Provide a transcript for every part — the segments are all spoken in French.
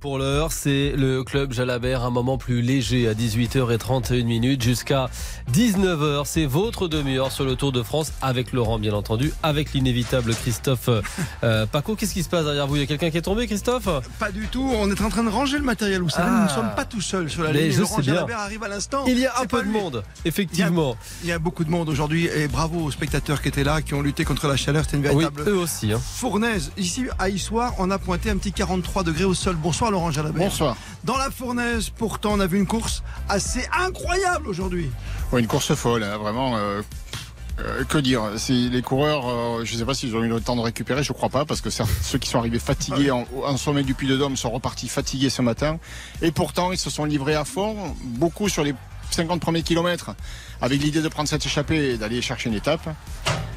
Pour l'heure, c'est le club Jalabert, un moment plus léger à 18h31 minutes jusqu'à 19h. C'est votre demi-heure sur le Tour de France avec Laurent, bien entendu, avec l'inévitable Christophe euh, Paco. Qu'est-ce qui se passe derrière vous? Il y a quelqu'un qui est tombé, Christophe? Pas du tout. On est en train de ranger le matériel. Vous savez, nous ne sommes pas tout seuls sur la Mais ligne. je Laurent sais bien. Jalabert arrive à l'instant. Il y a un peu de lui. monde, effectivement. Il y a beaucoup de monde aujourd'hui et bravo aux spectateurs qui étaient là, qui ont lutté contre la chaleur. C'était une Oui, véritable eux aussi. hein. fournaise. Ici, à Issoire, on a pointé un petit 43 degrés au sol. Bonsoir Laurent Jalabert. Bonsoir. Dans la fournaise, pourtant, on a vu une course assez incroyable aujourd'hui. Ouais, une course folle, hein, vraiment. euh, euh, que dire Si les coureurs, euh, je ne sais pas s'ils ont eu le temps de récupérer, je crois pas, parce que ceux qui sont arrivés fatigués en, en sommet du Puy de Dôme sont repartis fatigués ce matin. Et pourtant, ils se sont livrés à fond, beaucoup sur les 50 premiers kilomètres, avec l'idée de prendre cette échappée et d'aller chercher une étape.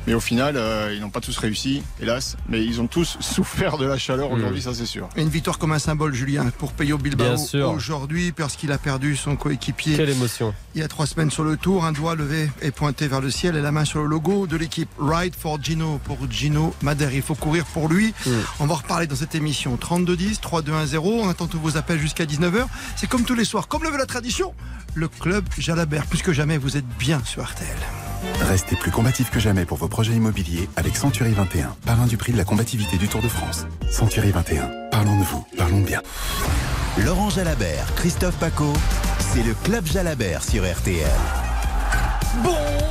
Mais au final, euh, ils n'ont pas tous réussi, hélas. Mais ils ont tous souffert de la chaleur aujourd'hui, ça c'est sûr. Une victoire comme un symbole, Julien, pour Peyo Bilbao aujourd'hui, parce qu'il a perdu son coéquipier Quelle émotion. il y a trois semaines sur le tour. Un doigt levé et pointé vers le ciel et la main sur le logo de l'équipe. Ride for Gino, pour Gino Madère. Il faut courir pour lui. Mm. On va en reparler dans cette émission. 32-10, 3-2-1-0. On attend tous vos appels jusqu'à 19h. C'est comme tous les soirs, comme le veut la tradition, le club Jalabert. Plus que jamais, vous êtes bien sur RTL. Restez plus combatif que jamais pour vos projets immobiliers avec Century 21, parrain du prix de la combativité du Tour de France. Century 21, parlons de vous, parlons de bien. Laurent Jalabert, Christophe Paco, c'est le Club Jalabert sur RTL.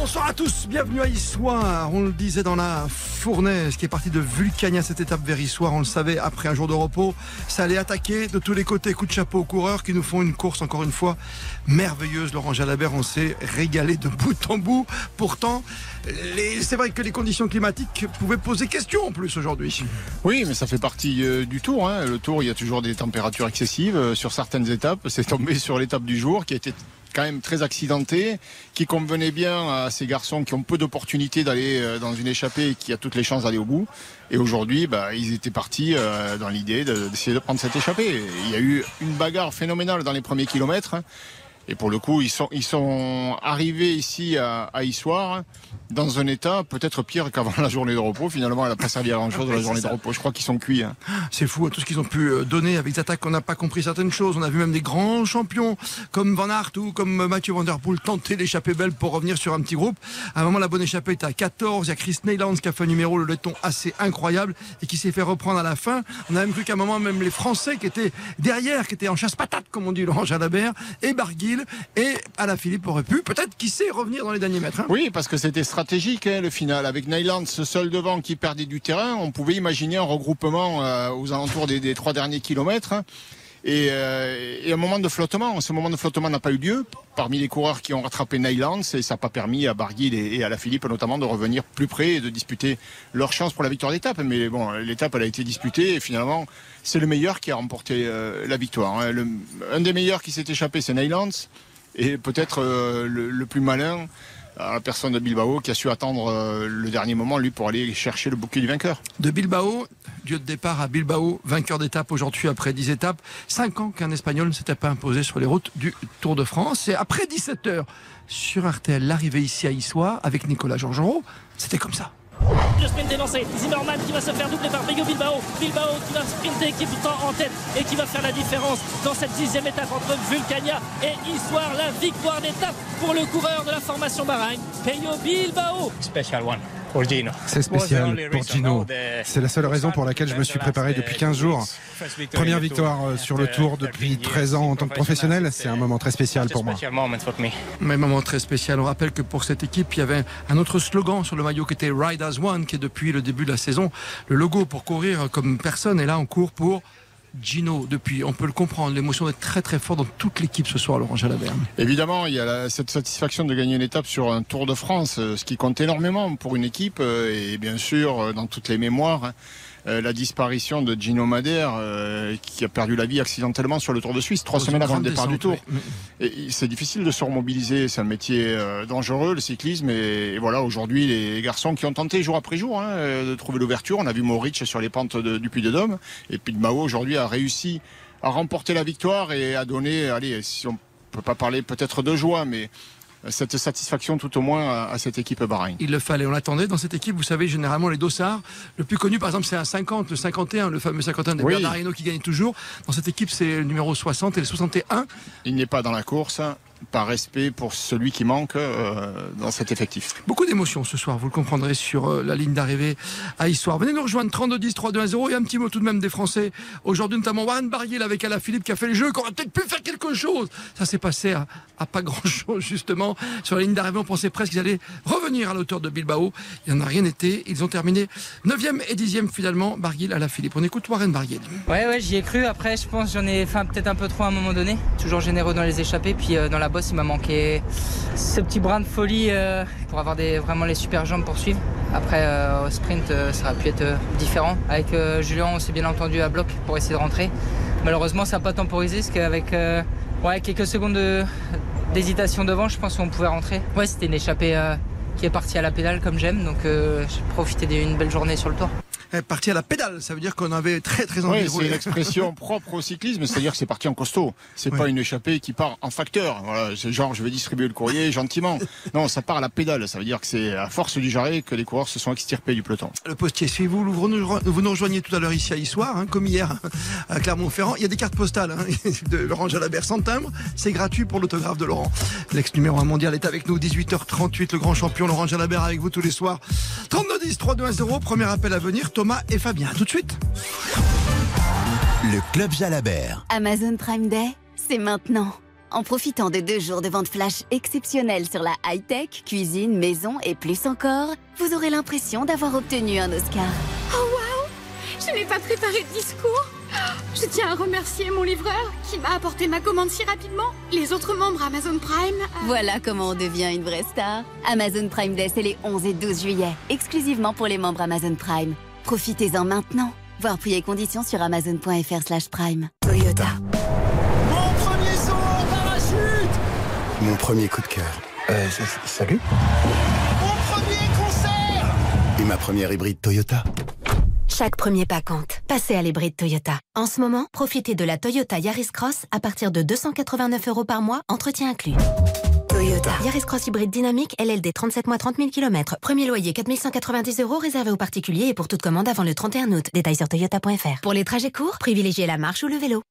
Bonsoir à tous, bienvenue à Issoire. On le disait dans la fournaise qui est partie de Vulcania cette étape vers Issoire. On le savait, après un jour de repos, ça allait attaquer de tous les côtés. Coup de chapeau aux coureurs qui nous font une course encore une fois merveilleuse. Laurent Jalabert, on s'est régalé de bout en bout. Pourtant, c'est vrai que les conditions climatiques pouvaient poser question en plus aujourd'hui. Oui, mais ça fait partie euh, du tour. hein. Le tour, il y a toujours des températures excessives euh, sur certaines étapes. C'est tombé sur l'étape du jour qui a été quand même très accidentée, qui convenait bien à ces garçons qui ont peu d'opportunités d'aller euh, dans une échappée et qui a toutes les chances d'aller au bout. Et aujourd'hui, bah, ils étaient partis euh, dans l'idée de- d'essayer de prendre cette échappée. Il y a eu une bagarre phénoménale dans les premiers kilomètres. hein. Et pour le coup, ils sont, ils sont arrivés ici à, à Issoire dans un état peut-être pire qu'avant la journée de repos. Finalement, elle n'a pas servi à grand-chose Ouais, la journée de repos. Je crois qu'ils sont cuits. hein. C'est fou, hein, tout ce qu'ils ont pu euh, donner avec des attaques. On n'a pas compris certaines choses. On a vu même des grands champions comme Van Aert ou comme Mathieu Van Der Poel tenter l'échappée belle pour revenir sur un petit groupe. À un moment, la bonne échappée était à 14. Il y a Chris Neylands qui a fait un numéro, le laiton assez incroyable et qui s'est fait reprendre à la fin. On a même cru qu'à un moment, même les Français qui étaient derrière, qui étaient en chasse-patate, comme on dit Laurent Jalabert, et Barguil et Alaphilippe auraient pu, peut-être, qui sait, revenir dans les derniers mètres. hein. Oui, parce que c'était stratégique hein, le final. Avec Nyland, seul devant qui perdait du terrain, on pouvait imaginer un regroupement euh, aux alentours des, trois derniers kilomètres. hein. Et, euh, et un moment de flottement. Ce moment de flottement n'a pas eu lieu parmi les coureurs qui ont rattrapé Nyland et ça n'a pas permis à Barguil et, à la Philippe notamment de revenir plus près et de disputer leur chance pour la victoire d'étape. Mais bon, l'étape elle a été disputée et finalement c'est le meilleur qui a remporté euh, la victoire. hein. Un des meilleurs qui s'est échappé c'est Nyland et peut-être le plus malin la personne de Bilbao qui a su attendre euh, le dernier moment lui pour aller chercher le bouquet du vainqueur. de Bilbao, lieu de départ à Bilbao, vainqueur d'étape aujourd'hui après 10 étapes. 5 ans qu'un Espagnol ne s'était pas imposé sur les routes du Tour de France. Et après 17 heures sur RTL, l'arrivée ici à Issoire avec Nicolas Georgerot, c'était comme ça. Le sprint est lancé. Zimmerman qui va se faire doubler par Peyo Bilbao. Bilbao qui va sprinter, qui est pourtant en tête et qui va faire la différence dans cette dixième étape entre Vulcania et Issoire. La victoire d'étape pour le coureur de la formation Bahreïn, Peyo Bilbao. special one. C'est spécial pour Gino. C'est la seule raison pour laquelle je me suis préparé depuis 15 jours. Première victoire euh, sur le tour depuis 13 ans en tant que professionnel, c'est un moment très spécial pour moi. Mais moment très spécial. On rappelle que pour cette équipe, il y avait un autre slogan sur le maillot qui était Ride as One, qui est depuis le début de la saison le logo pour courir comme personne. Et là, on court pour Gino depuis. On peut le comprendre. L'émotion est très très forte dans toute l'équipe ce soir, Laurent Jalabert. Évidemment, il y a cette satisfaction de gagner une étape sur un Tour de France, euh, ce qui compte énormément pour une équipe euh, et bien sûr euh, dans toutes les mémoires. Euh, la disparition de Gino Madère euh, qui a perdu la vie accidentellement sur le Tour de Suisse trois Dans semaines avant le départ du Tour. oui. Et c'est difficile de se remobiliser, c'est un métier euh, dangereux le cyclisme et, et voilà aujourd'hui les garçons qui ont tenté jour après jour hein, de trouver l'ouverture. On a vu Mauric sur les pentes de- du Puy de Dôme et puis Mao aujourd'hui a réussi à remporter la victoire et à donner, allez, si on peut pas parler peut-être de joie, mais cette satisfaction tout au moins à, cette équipe Bahreïn. Il le fallait, on l'attendait dans cette équipe. Vous savez, généralement les dossards, le plus connu par exemple c'est un 50, le 51, le fameux 51 de oui. Bernard qui gagne toujours. Dans cette équipe c'est le numéro 60 et le 61. Il n'est pas dans la course par respect pour celui qui manque euh, dans cet effectif. Beaucoup d'émotions ce soir, vous le comprendrez sur euh, la ligne d'arrivée à Histoire. Venez nous rejoindre 32 10 3 2 1 0 et un petit mot tout de même des Français. Aujourd'hui notamment Warren Barguil avec Alain Philippe qui a fait le jeu, qui aurait peut-être pu faire quelque chose. Ça s'est passé à, pas grand chose justement. Sur la ligne d'arrivée on pensait presque qu'ils allaient revenir à l'auteur de Bilbao. Il n'y en a rien été. Ils ont terminé 9e et 10e finalement Barguil Alain Philippe. On écoute Warren Barguil. Ouais ouais j'y ai cru. Après je pense j'en ai fait peut-être un peu trop à un moment donné. Toujours généreux dans les échappées puis euh, dans la il m'a manqué ce petit brin de folie euh, pour avoir vraiment les super jambes pour suivre. Après euh, au sprint euh, ça aurait pu être différent. Avec Julien on s'est bien entendu à bloc pour essayer de rentrer. Malheureusement ça n'a pas temporisé parce qu'avec ouais, quelques secondes d'hésitation devant je pense qu'on pouvait rentrer. Ouais c'était une échappée qui est partie à la pédale comme j'aime donc j'ai profité d'une belle journée sur le tour parti à la pédale. Ça veut dire qu'on avait très très envie de rouler. C'est une expression propre au cyclisme, c'est-à-dire que c'est parti en costaud. C'est pas une échappée qui part en facteur. Voilà, c'est genre je vais distribuer le courrier gentiment. Non, ça part à la pédale. Ça veut dire que c'est à force du jarret que les coureurs se sont extirpés du peloton. Le postier, si vous, vous nous rejoignez tout à l'heure ici à Issoire, hein, comme hier à Clermont-Ferrand, il y a des cartes postales hein, de Laurent Jalabert sans timbre. C'est gratuit pour l'autographe de Laurent. L'ex numéro 1 mondial est avec nous, 18h38, le grand champion Laurent Jalabert avec vous tous les soirs. 32 10 3 2 1 0, premier appel à venir, Thomas et Fabien tout de suite. Le Club Jalabert. Amazon Prime Day, c'est maintenant. En profitant de deux jours de vente flash exceptionnels sur la high-tech, cuisine, maison et plus encore, vous aurez l'impression d'avoir obtenu un Oscar. Oh waouh Je n'ai pas préparé de discours je tiens à remercier mon livreur qui m'a apporté ma commande si rapidement. Les autres membres Amazon Prime. Euh, voilà comment on devient une vraie star. Amazon Prime Day, c'est les 11 et 12 juillet, exclusivement pour les membres Amazon Prime. Profitez-en maintenant. Voir prix et conditions sur amazon.fr slash prime. Toyota. Mon premier saut en parachute Mon premier coup de cœur. Euh, salut Mon premier concert Et ma première hybride Toyota. Chaque premier pas compte. Passez à l'hybride Toyota. En ce moment, profitez de la Toyota Yaris Cross à partir de 289 euros par mois, entretien inclus. Toyota. Yaris Cross hybride dynamique, LLD 37 mois 30 000 km. Premier loyer 4190 euros réservé aux particuliers et pour toute commande avant le 31 août. Détails sur toyota.fr. Pour les trajets courts, privilégiez la marche ou le vélo.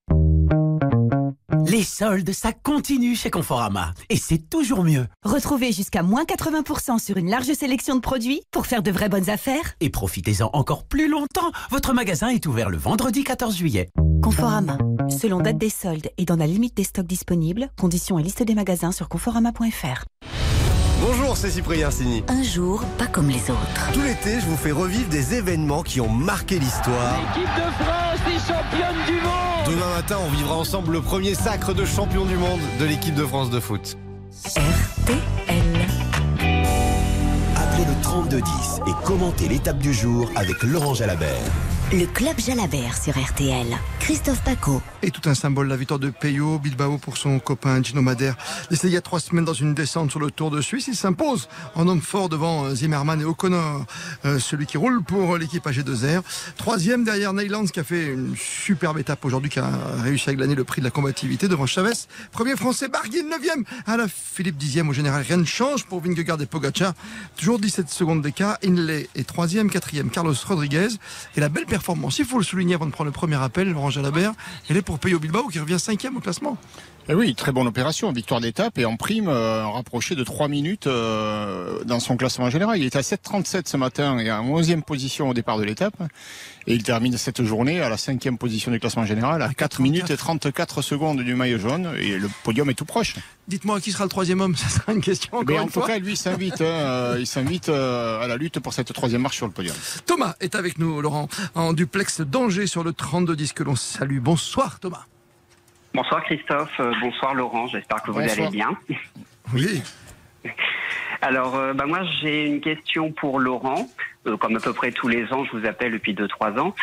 Les soldes, ça continue chez Conforama. Et c'est toujours mieux. Retrouvez jusqu'à moins 80% sur une large sélection de produits pour faire de vraies bonnes affaires. Et profitez-en encore plus longtemps. Votre magasin est ouvert le vendredi 14 juillet. Conforama. Selon date des soldes et dans la limite des stocks disponibles, conditions et liste des magasins sur conforama.fr. Bonjour, c'est Cyprien Sini. Un jour, pas comme les autres. Tout l'été, je vous fais revivre des événements qui ont marqué l'histoire. L'équipe de France est championne du monde Demain matin, on vivra ensemble le premier sacre de champion du monde de l'équipe de France de foot. RTL. Appelez le 3210 et commentez l'étape du jour avec Laurent Jalabert. Le club Jalabert sur RTL. Christophe Paco. Et tout un symbole, la victoire de Peyo Bilbao pour son copain Gino Madère. Laissé il y a trois semaines dans une descente sur le Tour de Suisse, il s'impose en homme fort devant euh, Zimmermann et O'Connor, euh, celui qui roule pour l'équipe AG2R. Troisième derrière Neylands qui a fait une superbe étape aujourd'hui, qui a réussi à glaner le prix de la combativité devant Chavez. Premier français, Barguil, neuvième. À la Philippe dixième au général. Rien ne change pour Vingegaard et Pogacar. Toujours 17 secondes d'écart. Inley est troisième, quatrième Carlos Rodriguez. Et la belle Il faut le souligner avant de prendre le premier appel, Laurent Jalabert. Elle est pour Peyo Bilbao qui revient cinquième au classement. Eh oui, très bonne opération, victoire d'étape et en prime euh, rapproché de 3 minutes euh, dans son classement général. Il est à 7,37 ce matin et en 11e position au départ de l'étape. Et il termine cette journée à la 5e position du classement général à 4 minutes et 34 secondes du maillot jaune et le podium est tout proche. Dites-moi qui sera le troisième homme, ça sera une question encore en tout cas, lui s'invite, hein, euh, il s'invite à la lutte pour cette troisième marche sur le podium. Thomas est avec nous, Laurent, en duplex danger sur le 32-10 que l'on salue. Bonsoir Thomas. Bonsoir Christophe, euh, bonsoir Laurent, j'espère que vous allez bien. Oui. Alors, euh, bah moi j'ai une question pour Laurent. Euh, comme à peu près tous les ans, je vous appelle depuis 2-3 ans.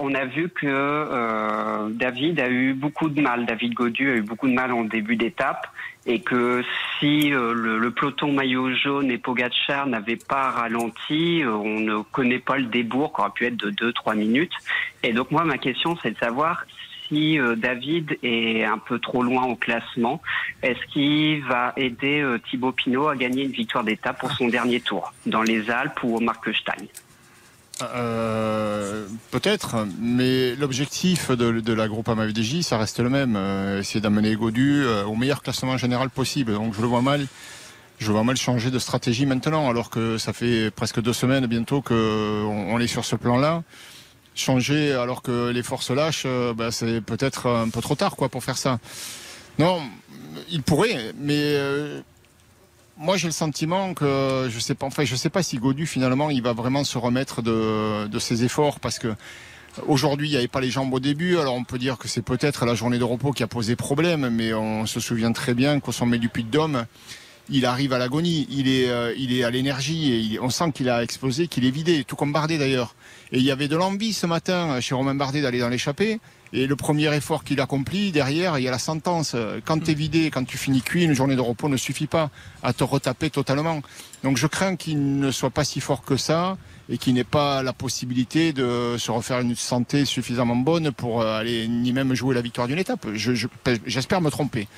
on a vu que David a eu beaucoup de mal, David Godu a eu beaucoup de mal en début d'étape, et que si le, peloton maillot jaune et Pogacar n'avaient pas ralenti, on ne connaît pas le débours qui aurait pu être de 2-3 minutes. Et donc moi, ma question, c'est de savoir si David est un peu trop loin au classement, est-ce qu'il va aider Thibaut Pinot à gagner une victoire d'étape pour son dernier tour dans les Alpes ou au Markstein? Euh, Peut-être, mais l'objectif de, la groupe AMFDJ, ça reste le même. Euh, c'est d'amener Godu euh, au meilleur classement général possible. Donc je le vois mal. Je vois mal changer de stratégie maintenant, alors que ça fait presque deux semaines bientôt qu'on on est sur ce plan-là. Changer alors que les forces lâchent, euh, bah, c'est peut-être un peu trop tard quoi pour faire ça. Non, il pourrait, mais moi j'ai le sentiment que je sais pas, enfin je sais pas si Godu finalement il va vraiment se remettre de, de ses efforts parce que Aujourd'hui, il n'y avait pas les jambes au début, alors on peut dire que c'est peut-être la journée de repos qui a posé problème, mais on se souvient très bien qu'au sommet du Puy de Dôme, il arrive à l'agonie, il est, euh, il est à l'énergie, et on sent qu'il a explosé, qu'il est vidé, tout comme Bardet d'ailleurs. Et il y avait de l'envie ce matin chez Romain Bardet d'aller dans l'échappée. Et le premier effort qu'il accomplit, derrière, il y a la sentence. Quand tu es vidé, quand tu finis cuit, une journée de repos ne suffit pas à te retaper totalement. Donc je crains qu'il ne soit pas si fort que ça et qu'il n'ait pas la possibilité de se refaire une santé suffisamment bonne pour euh, aller ni même jouer la victoire d'une étape. J'espère me tromper.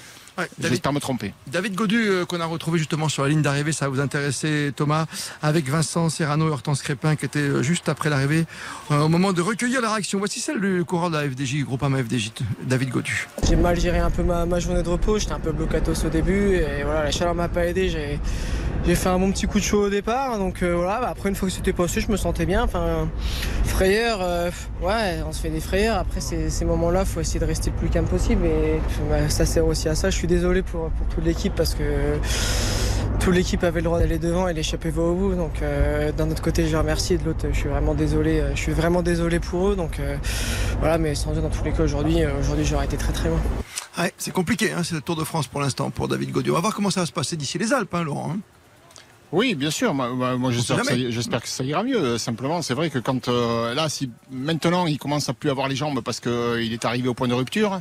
J'espère me tromper. David Godu, euh, qu'on a retrouvé justement sur la ligne d'arrivée, ça va vous intéresser, Thomas, avec Vincent Serrano et Hortense Crépin, qui était euh, juste après l'arrivée, euh, au moment de recueillir la réaction. Voici celle du coureur de la FDJ, Groupama FDJ, David Godu. J'ai mal géré un peu ma, journée de repos, j'étais un peu blocatos au début, et voilà, la chaleur m'a pas aidé. J'ai fait un bon petit coup de chaud au départ, donc voilà, bah, après une fois que c'était passé, je me sentais bien. Enfin, frayeur, ouais, on se fait des frayeurs. Après ces, moments-là, faut essayer de rester le plus calme possible, et bah, ça sert aussi à ça. Je suis désolé pour, toute l'équipe parce que toute l'équipe avait le droit d'aller devant et l'échappée va au bout. Donc euh, d'un autre côté, je remercie, de l'autre, je suis vraiment désolé. Euh, je suis vraiment désolé pour eux. Donc euh, voilà, mais sans dire dans tous les cas aujourd'hui, aujourd'hui j'aurais été très très loin. c'est compliqué, hein, c'est le Tour de France pour l'instant pour David Gaudieu. On va voir comment ça va se passer d'ici les Alpes, hein, Laurent. Hein. Oui, bien sûr. Moi, moi j'espère que, ça ira mieux. Simplement, c'est vrai que quand là, si maintenant il commence à plus avoir les jambes parce qu'il est arrivé au point de rupture,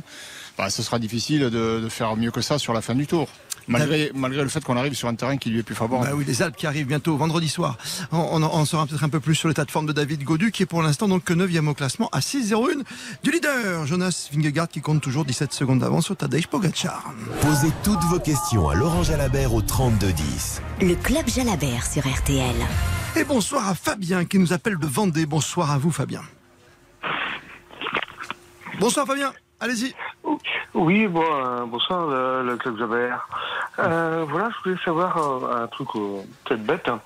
bah, ce sera difficile de, faire mieux que ça sur la fin du tour. Malgré, malgré le fait qu'on arrive sur un terrain qui lui est plus favorable. Bah oui, les Alpes qui arrivent bientôt vendredi soir. On, on, saura peut-être un peu plus sur l'état de forme de David Godu, qui est pour l'instant donc que 9e au classement à 6-0-1 du leader. Jonas Vingegaard qui compte toujours 17 secondes d'avance sur Tadej Pogacar. Posez toutes vos questions à Laurent Jalabert au 3210. Le club Jalabert sur RTL. Et bonsoir à Fabien qui nous appelle de Vendée. Bonsoir à vous Fabien. Bonsoir Fabien. Allez-y. Oui, bon, euh, bonsoir, le, Club Javert. Euh, voilà, je voulais savoir euh, un truc peut-être bête. Hein.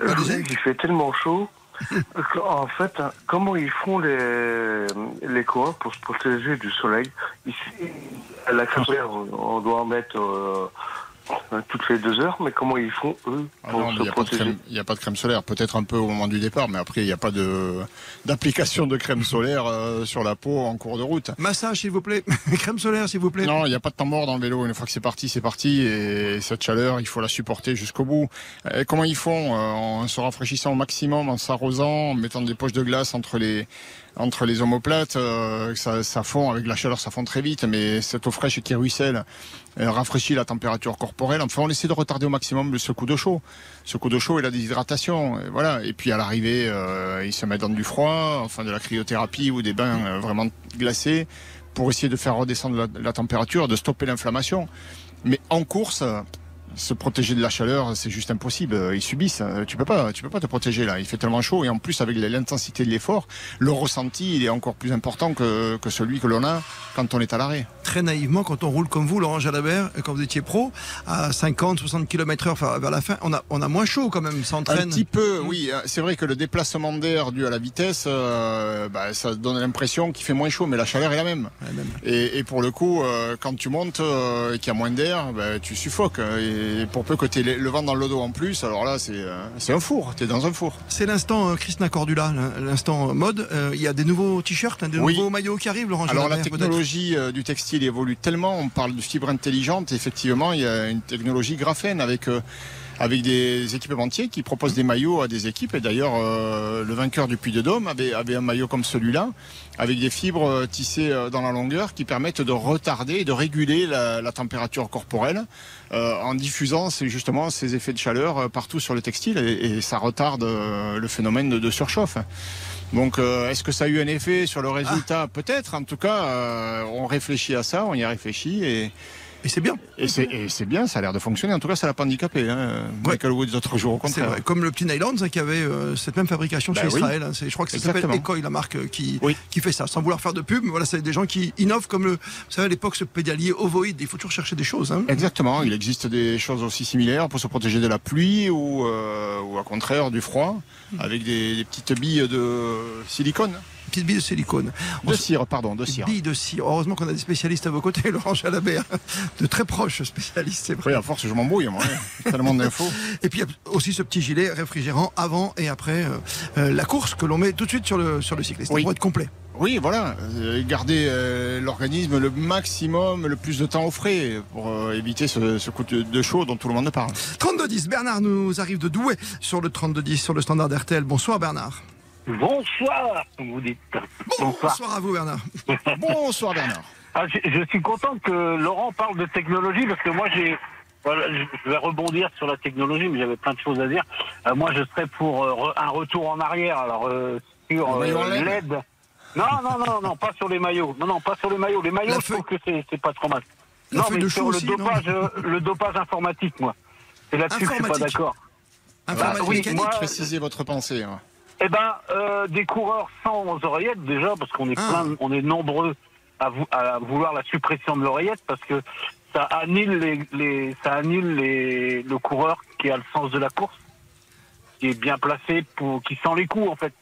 il fait tellement chaud. en fait, comment ils font les, les coureurs pour se protéger du soleil? Ici, à la carrière, on doit en mettre euh, toutes les deux heures, mais comment ils font eux ah pour se protéger Il n'y a pas de crème solaire, peut-être un peu au moment du départ, mais après il n'y a pas de d'application de crème solaire euh, sur la peau en cours de route. Massage s'il vous plaît, crème solaire s'il vous plaît. Non, il n'y a pas de temps mort dans le vélo. Une fois que c'est parti, c'est parti, et cette chaleur, il faut la supporter jusqu'au bout. Et comment ils font euh, En se rafraîchissant au maximum, en s'arrosant, en mettant des poches de glace entre les entre les omoplates, euh, ça, fond avec la chaleur, ça fond très vite, mais cette eau fraîche qui ruisselle elle rafraîchit la température corporelle. Enfin, on essaie de retarder au maximum ce coup de chaud, ce coup de chaud et la déshydratation, et voilà. Et puis à l'arrivée, euh, ils se mettent dans du froid, enfin de la cryothérapie ou des bains euh, vraiment glacés pour essayer de faire redescendre la température, de stopper l'inflammation. Mais en course, se protéger de la chaleur, c'est juste impossible. Ils subissent. Tu peux pas, tu peux pas te protéger là. Il fait tellement chaud et en plus avec l'intensité de l'effort, le ressenti il est encore plus important que, que celui que l'on a quand on est à l'arrêt. Très naïvement, quand on roule comme vous, Laurent Jalabert, quand vous étiez pro, à 50, 60 km heure vers la fin, on a, on a moins chaud quand même, ça entraîne. Un petit peu, oui. C'est vrai que le déplacement d'air dû à la vitesse, euh, bah, ça donne l'impression qu'il fait moins chaud, mais la chaleur est la même. Et, et, pour le coup, euh, quand tu montes euh, et qu'il y a moins d'air, bah, tu suffoques. Et, et pour peu que tu aies le vent dans le dos en plus, alors là, c'est euh, un four. Tu es dans un four. C'est l'instant euh, Christina Cordula, l'instant mode. Euh, il y a des nouveaux t-shirts, hein, des nouveaux maillots qui arrivent, Laurent Alors la technologie du textile évolue tellement. On parle de fibre intelligente. Effectivement, il y a une technologie graphène avec avec des équipementiers qui proposent des maillots à des équipes. Et d'ailleurs, euh, le vainqueur du Puy de Dôme avait, avait un maillot comme celui-là, avec des fibres euh, tissées euh, dans la longueur qui permettent de retarder et de réguler la, la température corporelle euh, en diffusant justement ces effets de chaleur partout sur le textile et, et ça retarde le phénomène de, de surchauffe. Donc, euh, est-ce que ça a eu un effet sur le résultat? Peut-être. En tout cas, euh, on réfléchit à ça, on y a réfléchi et. Et c'est bien. Et c'est bien, ça a l'air de fonctionner. En tout cas, ça l'a pas handicapé. Hein. Michael Woods, d'autres jours, au C'est contraire. vrai. Comme le petit Nylands hein, qui avait euh, cette même fabrication Bah chez oui. Israël. hein. Je crois que ça s'appelle la marque euh, qui, qui fait ça. Sans vouloir faire de pub, mais voilà, c'est des gens qui innovent comme le, vous savez, à l'époque, ce pédalier ovoïde. Il faut toujours chercher des choses. hein. Exactement, il existe des choses aussi similaires pour se protéger de la pluie ou, euh, ou à contraire du froid, avec des, des petites billes de silicone. Petites billes de silicone. De cire, pardon, de cire. Billes de cire. Heureusement qu'on a des spécialistes à vos côtés, Laurent Jalabert. De très proches spécialistes, c'est vrai. Oui, à force, je m'embrouille, moi. Tellement d'infos. Et puis il y a aussi ce petit gilet réfrigérant avant et après euh, euh, la course que l'on met tout de suite sur le, sur le cycliste Oui. pour être complet. Oui, voilà, euh, garder euh, l'organisme le maximum, le plus de temps au frais pour euh, éviter ce, ce coup de, de chaud dont tout le monde parle. 32-10, Bernard nous arrive de Douai sur le 32-10 sur le standard RTL. Bonsoir Bernard. Bonsoir, comme vous dites. Bonsoir à vous Bernard. Bonsoir Bernard. Ah, je, je suis content que Laurent parle de technologie parce que moi j'ai. Voilà, je vais rebondir sur la technologie, mais j'avais plein de choses à dire. Euh, moi, je serais pour euh, un retour en arrière. Alors euh, sur euh, LED. LED. Non, non, non, non, pas sur les maillots. Non, non, pas sur les maillots. Les maillots, je trouve que c'est pas trop mal. La non, mais sur le aussi, dopage, euh, le dopage informatique, moi. C'est là-dessus que je suis pas d'accord. Informatique Bah, oui, mécanique. moi, Précisez votre pensée. hein. Eh ben, euh, des coureurs sans oreillettes déjà, parce qu'on est Ah. plein, on est nombreux à, vou- à vouloir la suppression de l'oreillette, parce que ça annule les, les- ça annule les, le coureur qui a le sens de la course, qui est bien placé pour, qui sent les coups en fait.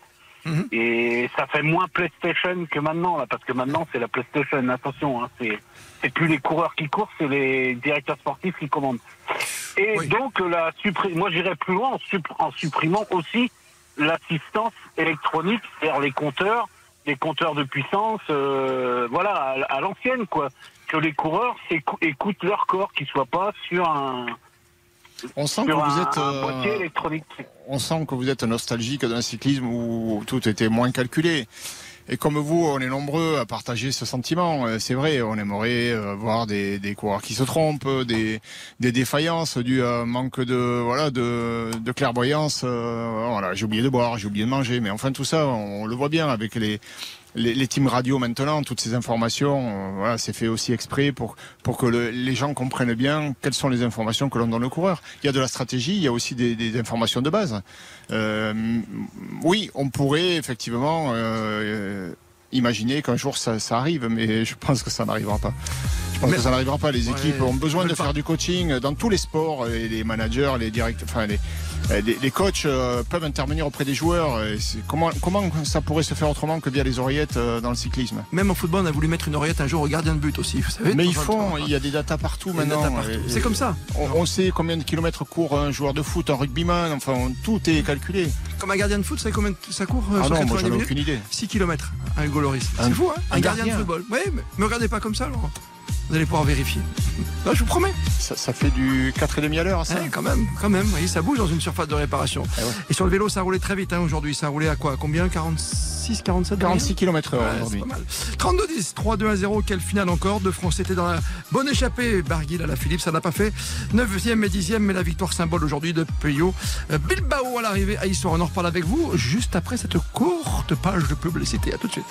Mhm. Et ça fait moins PlayStation que maintenant, là, parce que maintenant c'est la PlayStation. Attention, hein, c'est c'est plus les coureurs qui courent, c'est les directeurs sportifs qui commandent. Et donc la moi j'irais plus loin en supprimant aussi l'assistance électronique, c'est-à-dire les compteurs, les compteurs de puissance, euh, voilà, à, à l'ancienne quoi. Que les coureurs écoutent leur corps, qu'ils soient pas sur un On sent sur que vous un- êtes. un euh, boîtier électronique. on sent que vous êtes nostalgique d'un cyclisme où tout était moins calculé. Et comme vous, on est nombreux à partager ce sentiment. Euh, C'est vrai, on aimerait euh, voir des, des coureurs qui se trompent, des, des défaillances un manque de voilà de, de clairvoyance. Euh, voilà, j'ai oublié de boire, j'ai oublié de manger, mais enfin tout ça, on, le voit bien avec les les, les teams radio maintenant, toutes ces informations, euh, voilà, c'est fait aussi exprès pour pour que le- les gens comprennent bien quelles sont les informations que l'on donne au coureur. Il y a de la stratégie, il y a aussi des, des informations de base. Euh, oui, on pourrait effectivement euh, imaginer qu'un jour ça, ça arrive, mais je pense que ça n'arrivera pas. Je pense Mais- que ça n'arrivera pas. Les Ouais, équipes ont besoin de pas. faire du coaching dans tous les sports. Et les managers, les directeurs, enfin les, les, les coachs euh, peuvent intervenir auprès des joueurs. Comment, comment ça pourrait se faire autrement que via les oreillettes euh, dans le cyclisme? Même en football, on a voulu mettre une oreillette un jour au gardien de but aussi. Vous savez, Mais ils font, il y a des datas partout maintenant. C'est comme ça. On, on sait combien de kilomètres court un joueur de foot, un rugbyman, enfin tout est calculé. Comme un gardien de foot, vous savez combien ça court euh, Ah sur non, 90 moi j'en ai minutes? aucune idée. 6 km, un Hugo Loris. Un- C'est fou, hein? Un, un gardien, de gardien. football. Oui, mais me regardez pas comme ça, Laurent. Vous allez pouvoir vérifier. Non, je vous promets. Ça, ça fait du 4,5 à l'heure, ça Eh, quand même, quand même. Vous voyez, ça bouge dans une surface de réparation. Et sur le vélo, ça a roulé très vite hein, aujourd'hui. Ça a roulé à quoi? À Combien? 46, 47 46 km heure Ouais, aujourd'hui. c'est pas mal. 32-10, 3-2 à 0. Quelle finale encore? De France était dans la bonne échappée. Barguil à la Philippe, ça n'a pas fait. 9e et 10e, mais la victoire symbole aujourd'hui de Peyo. Euh, Bilbao à l'arrivée à Histoire. On en reparle avec vous juste après cette courte page de publicité. À tout de suite.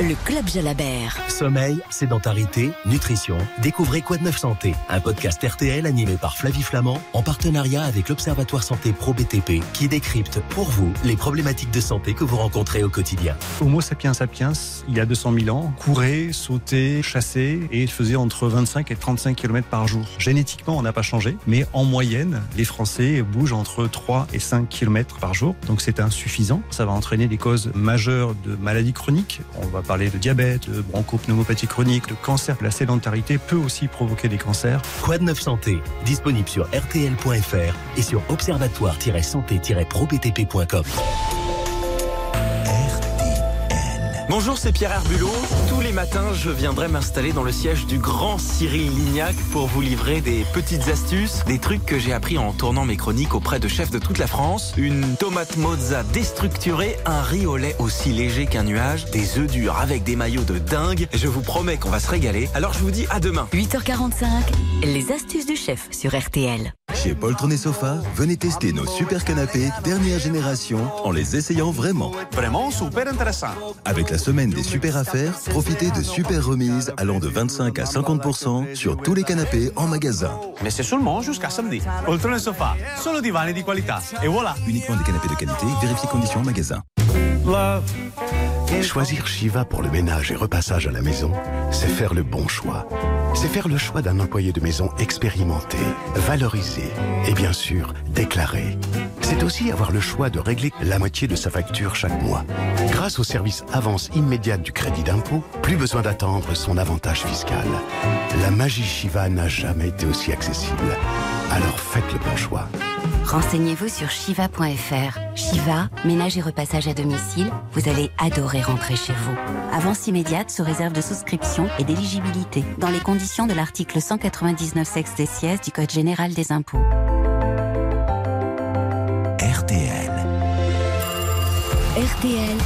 Le Club Jalabert. Sommeil, sédentarité, nutrition. Découvrez Quoi de Neuf Santé, un podcast RTL animé par Flavie Flamand en partenariat avec l'Observatoire Santé Pro BTP qui décrypte pour vous les problématiques de santé que vous rencontrez au quotidien. Homo sapiens sapiens, il y a 200 000 ans, courait, sautait, chassait et faisait entre 25 et 35 km par jour. Génétiquement, on n'a pas changé, mais en moyenne, les Français bougent entre 3 et 5 km par jour. Donc c'est insuffisant. Ça va entraîner des causes majeures de maladies chroniques. On va parler de diabète, de bronchopneumopathie chronique, de cancer. La sédentarité peut aussi provoquer des cancers. De Neuf Santé, disponible sur rtl.fr et sur observatoire-santé-probtp.com. Bonjour, c'est Pierre Herbulot. Tous les matins, je viendrai m'installer dans le siège du grand Cyril Lignac pour vous livrer des petites astuces, des trucs que j'ai appris en tournant mes chroniques auprès de chefs de toute la France. Une tomate mozza déstructurée, un riz au lait aussi léger qu'un nuage, des œufs durs avec des maillots de dingue. Je vous promets qu'on va se régaler. Alors je vous dis à demain. 8h45, les astuces du chef sur RTL. Chez Poltron et Sofa, venez tester nos super canapés dernière génération en les essayant vraiment. Vraiment super intéressant. Avec la semaine des super affaires, profitez de super remises allant de 25 à 50% sur tous les canapés en magasin. Mais c'est seulement jusqu'à samedi. Poltron et Sofa, solo divani di qualità. Et voilà. Uniquement des canapés de qualité, vérifiez conditions en magasin. Choisir Shiva pour le ménage et repassage à la maison, c'est faire le bon choix. C'est faire le choix d'un employé de maison expérimenté, valorisé et bien sûr déclaré. C'est aussi avoir le choix de régler la moitié de sa facture chaque mois. Grâce au service avance immédiate du crédit d'impôt, plus besoin d'attendre son avantage fiscal. La magie Shiva n'a jamais été aussi accessible. Alors faites le bon choix. Renseignez-vous sur shiva.fr. Shiva, ménage et repassage à domicile, vous allez adorer rentrer chez vous. Avance immédiate sous réserve de souscription et d'éligibilité, dans les conditions de l'article 199 sexe des sièges du Code général des impôts. RTL. RTL.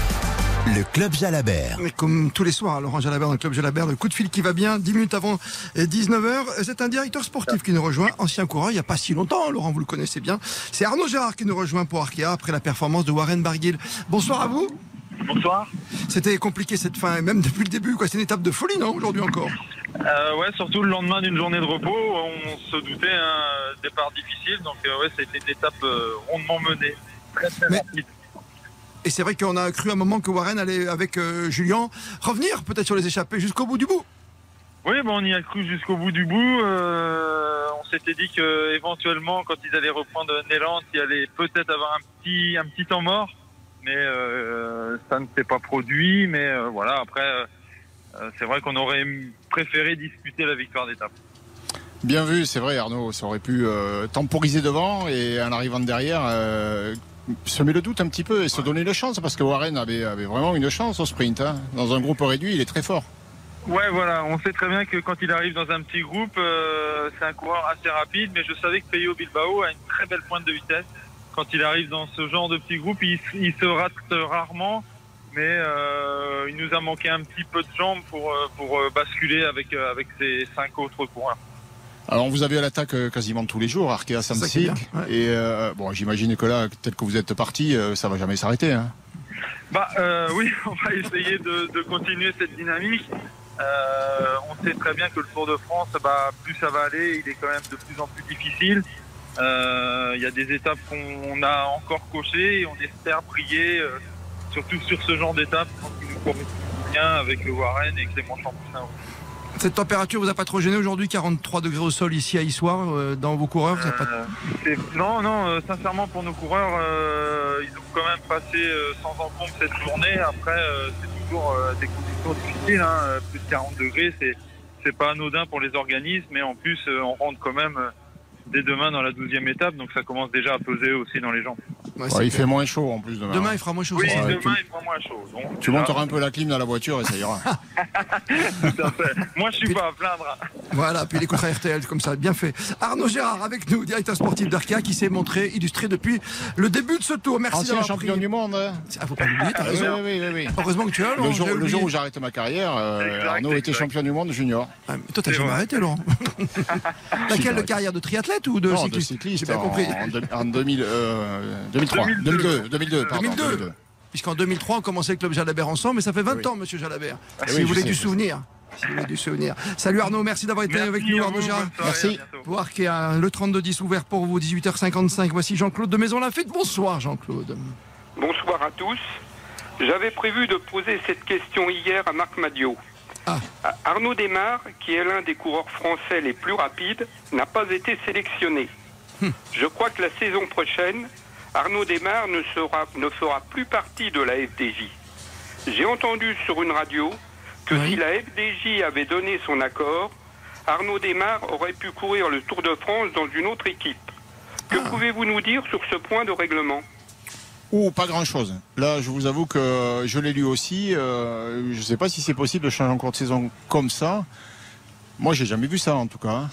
Le Club Jalabert. Et Comme tous les soirs, Laurent Jalabert dans le Club Jalabert, le coup de fil qui va bien, 10 minutes avant 19h. C'est un directeur sportif qui nous rejoint, ancien coureur, il n'y a pas si longtemps, Laurent, vous le connaissez bien. C'est Arnaud Gérard qui nous rejoint pour Arkea après la performance de Warren Barguil. Bonsoir à vous. Bonsoir. C'était compliqué cette fin, même depuis le début, quoi. C'est une étape de folie, non, aujourd'hui encore Euh, ouais, surtout le lendemain d'une journée de repos, on se doutait un départ difficile, donc euh, ouais, c'était une étape euh, rondement menée. Très très Mais- rapide. Et c'est vrai qu'on a cru un moment que Warren allait, avec euh, Julien, revenir peut-être sur les échappées jusqu'au bout du bout. Oui, bon, on y a cru jusqu'au bout du bout. euh, on s'était dit que éventuellement, quand ils allaient reprendre Néland, il allait peut-être avoir un petit, un petit temps mort, mais euh, ça ne s'est pas produit. Mais euh, voilà, après, c'est vrai qu'on aurait préféré disputer la victoire d'étape. Bien vu, c'est vrai Arnaud, ça aurait pu euh, temporiser devant et en arrivant de derrière, euh, semer le doute un petit peu et se donner une chance parce que Warren avait, avait vraiment une chance au sprint. hein. Dans un groupe réduit, il est très fort. Ouais, voilà, on sait très bien que quand il arrive dans un petit groupe, euh, c'est un coureur assez rapide, mais je savais que Peyo Bilbao a une très belle pointe de vitesse. Quand il arrive dans ce genre de petit groupe, il, il se rate rarement, mais euh, il nous a manqué un petit peu de jambes pour, euh, pour basculer avec, avec ses cinq autres coureurs. Alors vous avez à l'attaque euh, quasiment tous les jours, Arkea qui Samsic. Et euh, bon, j'imagine que là, tel que vous êtes parti, euh, ça va jamais s'arrêter. Hein. Bah euh, oui, on va essayer de, de continuer cette dynamique. Euh, on sait très bien que le Tour de France, bah, plus ça va aller, il est quand même de plus en plus difficile. Euh, Il y a des étapes qu'on a encore cochées et on espère briller, euh, surtout sur ce genre d'étapes, quand il nous correspond bien avec le Warren et Clément Champoussin. Cette température vous a pas trop gêné aujourd'hui 43 degrés au sol ici à Issoire, euh, dans vos coureurs vous pas- Euh, non, non, euh, sincèrement pour nos coureurs, euh, ils ont quand même passé euh, sans encombre cette journée. Après, euh, c'est toujours des conditions difficiles. hein. Plus de 40 degrés, c'est c'est pas anodin pour les organismes, mais en plus, on rentre quand même dès demain dans la 12e étape, donc ça commence déjà à peser aussi dans les jambes. Ouais, Ouais, c'est il fait moins chaud en plus demain. Demain, il fera moins chaud. Oui, demain, il fera moins chaud. donc Tu monteras un peu la clim dans la voiture et ça ira. tout à fait. Moi, je suis pas à plaindre. Voilà, puis il écoutera RTL comme ça, bien fait. Arnaud Gérard avec nous, directeur sportif d'Arca, qui s'est montré illustré depuis le début de ce tour. Merci Ancien d'avoir champion pris- du monde. hein. Ah, faut pas l'oublier, t'as Ah, oui, raison. oui, oui, oui. Heureusement que tu es là, Le Laurent, jour, le jour où j'arrête ma carrière, euh, Exact, Arnaud était champion du monde junior. Ah, mais toi, t'as jamais vrai. arrêté, Laurent. Laquelle de carrière De triathlète ou de cycliste. J'ai bien en, compris. En, deux- en 2000, euh, 2003. 2002. 2002. 2002, pardon. 2002. 2002. Puisqu'en 2003, on commençait le club Jalabert ensemble, mais ça fait 20 Oui. ans, monsieur Jalabert. Eh si oui, vous voulez sais, du souvenir. Si vous voulez du souvenir. Salut Arnaud, merci d'avoir été Merci avec nous, Arnaud Gérard. Merci. à bientôt. Pour Arkea, le 32-10 ouvert pour vous, 18h55. Voici Jean-Claude de Maison Lafitte. Bonsoir, Jean-Claude. Bonsoir à tous. J'avais prévu de poser cette question hier à Marc Madiot. Ah. Arnaud Desmar, qui est l'un des coureurs français les plus rapides, n'a pas été sélectionné. Je crois que la saison prochaine, Arnaud Desmar ne, sera, ne fera plus partie de la FDJ. J'ai entendu sur une radio que si la FDJ avait donné son accord, Arnaud Desmar aurait pu courir le Tour de France dans une autre équipe. Que pouvez-vous nous dire sur ce point de règlement? Ou pas grand-chose. Là, je vous avoue que je l'ai lu aussi. euh, je ne sais pas si c'est possible de changer en cours de saison comme ça. Moi, j'ai jamais vu ça, en tout cas.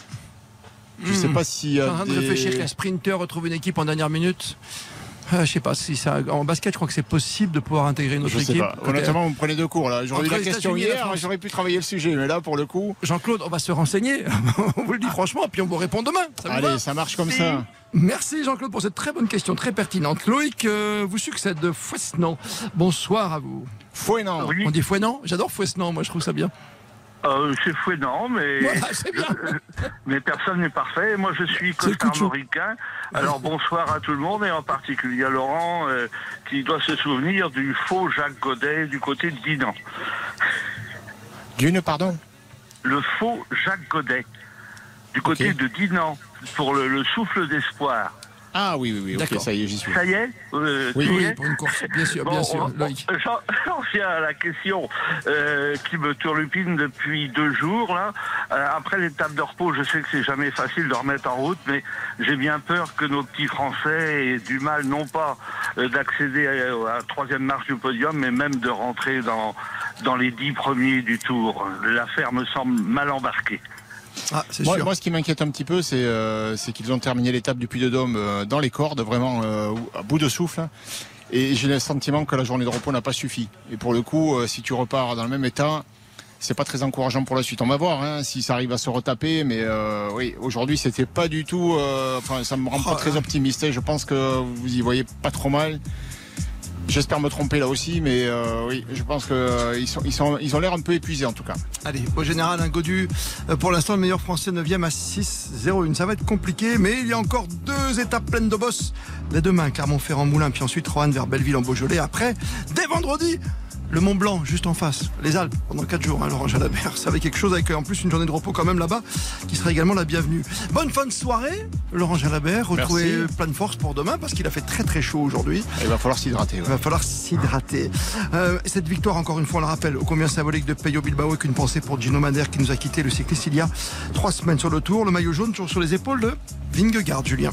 Je ne sais pas a en train de réfléchir qu'un sprinter retrouve une équipe en dernière minute. Euh, je sais pas si ça. En basket, je crois que c'est possible de pouvoir intégrer une autre Je sais équipe. pas. Honnêtement, vous me prenez deux cours là. J'aurais eu la question hier, j'aurais pu travailler le sujet, mais là pour le coup. Jean-Claude, on va se renseigner. on vous le dit franchement, puis on vous répond demain. Ça Allez, va ça marche comme ça. Merci Jean-Claude pour cette très bonne question, très pertinente. Loïc euh, vous succède de Fouesnant. Bonsoir à vous. Fouenant. On dit Fouenant J'adore Fouesnant, moi je trouve ça bien. Euh, c'est fouettant, mais, Voilà, c'est bien. mais personne n'est parfait. Moi, je suis costarmoricain. Alors, bonsoir à tout le monde, et en particulier à Laurent, euh, qui doit se souvenir du faux Jacques Godet du côté de Dinan. D'une, pardon? Le faux Jacques Godet du côté de Dinan, pour le, le souffle d'espoir. Ah oui, oui, oui, ok, D'accord. ça y est, j'y suis. Ça y est euh, Oui, oui, pour une course, bien sûr, Bon, bien sûr, on- Loïc. on- J'en j'en viens à la question euh, qui me turlupine depuis deux jours. Là. Euh, après l'étape de repos, je sais que c'est jamais facile de remettre en route, mais j'ai bien peur que nos petits Français aient du mal, non pas euh, d'accéder à, à la troisième marche du podium, mais même de rentrer dans, dans les dix premiers du tour. L'affaire me semble mal embarquée. Ah, moi, sûr. moi, ce qui m'inquiète un petit peu, c'est euh, qu'ils ont terminé l'étape du Puy-de-Dôme euh, dans les cordes, vraiment euh, à bout de souffle. Et j'ai le sentiment que la journée de repos n'a pas suffi. Et pour le coup, si tu repars dans le même état, c'est pas très encourageant pour la suite. On va voir hein, si ça arrive à se retaper. Mais euh, oui, aujourd'hui, c'était pas du tout. euh, Enfin, ça me rend pas très optimiste. Et Je pense que vous y voyez pas trop mal. J'espère me tromper là aussi, mais euh, oui, je pense qu'ils ils ont l'air un peu épuisés en tout cas. Allez, au général, un Godu, euh, pour l'instant, le meilleur français 9e à 6-0-1. Ça va être compliqué, mais il y a encore deux étapes pleines de boss. Dès demain, Clermont-Ferrand-Moulin, puis ensuite Roanne vers Belleville en Beaujolais. Après, dès vendredi, le Mont Blanc, juste en face, les Alpes, pendant 4 jours, hein, Laurent Jalabert. Ça va être quelque chose avec en plus une journée de repos quand même là-bas, qui sera également la bienvenue. Bonne fin de soirée, Laurent Jalabert. Retrouvez Merci. plein de force pour demain, parce qu'il a fait très très chaud aujourd'hui. Il va falloir s'hydrater. Il va falloir s'hydrater. Euh, cette victoire, encore une fois, on le rappelle, ô combien symbolique de Peyo Bilbao avec une pensée pour Gino Madère qui nous a quitté le cycliste il y a trois semaines sur le tour. Le maillot jaune toujours sur les épaules de Vingegaard, Julien.